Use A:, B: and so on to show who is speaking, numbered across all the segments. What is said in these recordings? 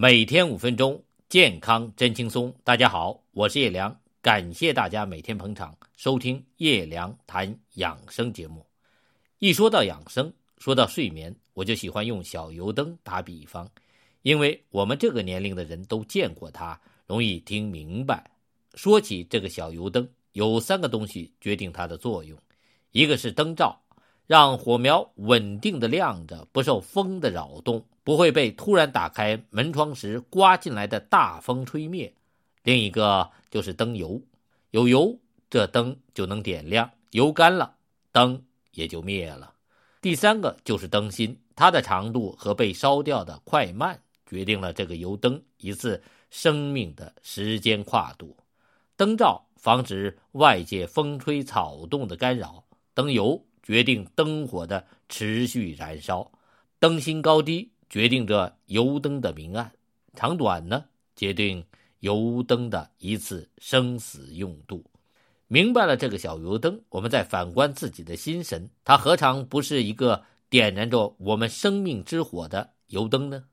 A: 每天五分钟，健康真轻松。大家好，我是叶良，感谢大家每天捧场收听叶良谈养生节目。一说到养生，说到睡眠，我就喜欢用小油灯打比方，因为我们这个年龄的人都见过它，容易听明白。说起这个小油灯，有三个东西决定它的作用，一个是灯罩，让火苗稳定的亮着，不受风的扰动。不会被突然打开门窗时刮进来的大风吹灭。另一个就是灯油，有油这灯就能点亮，油干了灯也就灭了。第三个就是灯芯，它的长度和被烧掉的快慢决定了这个油灯一次生命的时间跨度。灯罩防止外界风吹草动的干扰，灯油决定灯火的持续燃烧，灯芯高低。决定着油灯的明暗长短呢？决定油灯的一次生死用度。明白了这个小油灯，我们再反观自己的心神，它何尝不是一个点燃着我们生命之火的油灯呢？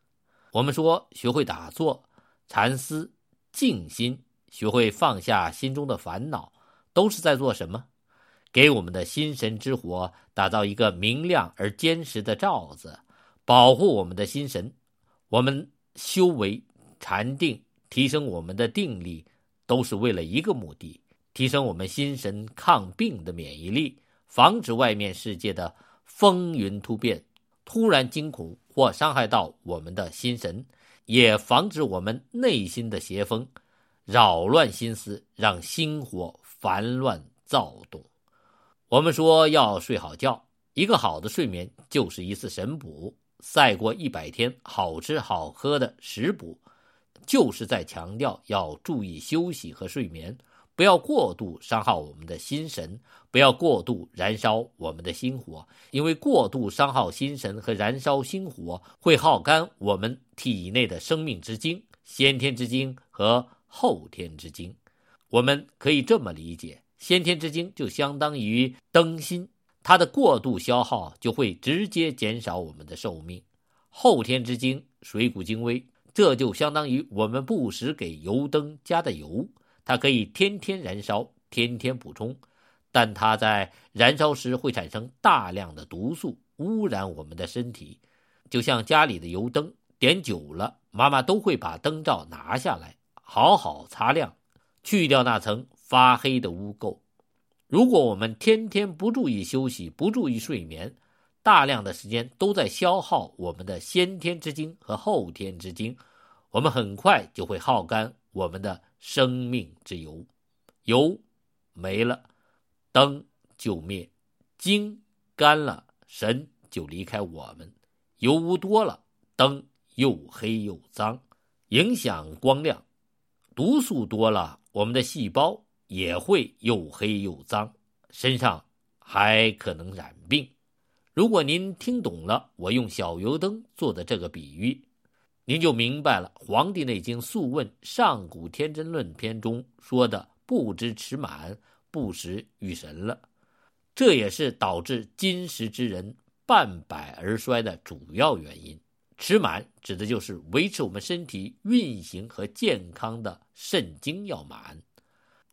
A: 我们说，学会打坐、禅思、静心，学会放下心中的烦恼，都是在做什么？给我们的心神之火打造一个明亮而坚实的罩子。保护我们的心神，我们修为禅定，提升我们的定力，都是为了一个目的：提升我们心神抗病的免疫力，防止外面世界的风云突变、突然惊恐或伤害到我们的心神，也防止我们内心的邪风扰乱心思，让心火烦乱躁动。我们说要睡好觉，一个好的睡眠就是一次神补。赛过一百天好吃好喝的食补，就是在强调要注意休息和睡眠，不要过度伤耗我们的心神，不要过度燃烧我们的心火。因为过度伤耗心神和燃烧心火，会耗干我们体内的生命之精——先天之精和后天之精。我们可以这么理解：先天之精就相当于灯芯。它的过度消耗就会直接减少我们的寿命。后天之精，水谷精微，这就相当于我们不时给油灯加的油，它可以天天燃烧，天天补充，但它在燃烧时会产生大量的毒素，污染我们的身体。就像家里的油灯点久了，妈妈都会把灯罩拿下来，好好擦亮，去掉那层发黑的污垢。如果我们天天不注意休息，不注意睡眠，大量的时间都在消耗我们的先天之精和后天之精，我们很快就会耗干我们的生命之油。油没了，灯就灭；精干了，神就离开我们。油污多了，灯又黑又脏，影响光亮；毒素多了，我们的细胞。也会又黑又脏，身上还可能染病。如果您听懂了我用小油灯做的这个比喻，您就明白了《黄帝内经·素问·上古天真论篇》中说的“不知持满，不食欲神”了。这也是导致今时之人半百而衰的主要原因。持满指的就是维持我们身体运行和健康的肾精要满。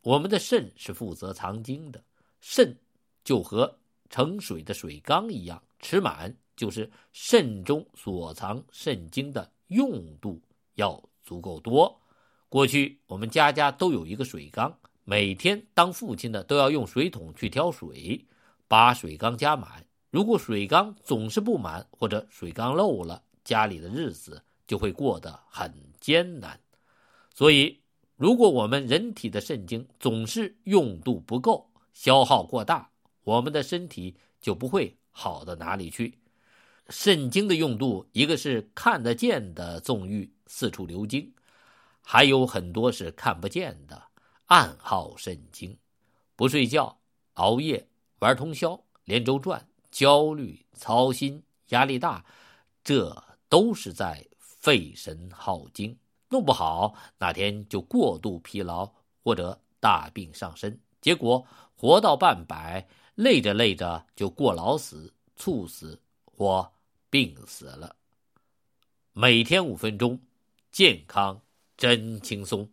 A: 我们的肾是负责藏精的，肾就和盛水的水缸一样，池满就是肾中所藏肾精的用度要足够多。过去我们家家都有一个水缸，每天当父亲的都要用水桶去挑水，把水缸加满。如果水缸总是不满或者水缸漏了，家里的日子就会过得很艰难。所以。如果我们人体的肾精总是用度不够，消耗过大，我们的身体就不会好到哪里去。肾精的用度，一个是看得见的纵欲四处流精，还有很多是看不见的暗耗肾精。不睡觉、熬夜、玩通宵、连轴转、焦虑、操心、压力大，这都是在费神耗精。弄不好哪天就过度疲劳或者大病上身，结果活到半百，累着累着就过劳死、猝死或病死了。每天五分钟，健康真轻松。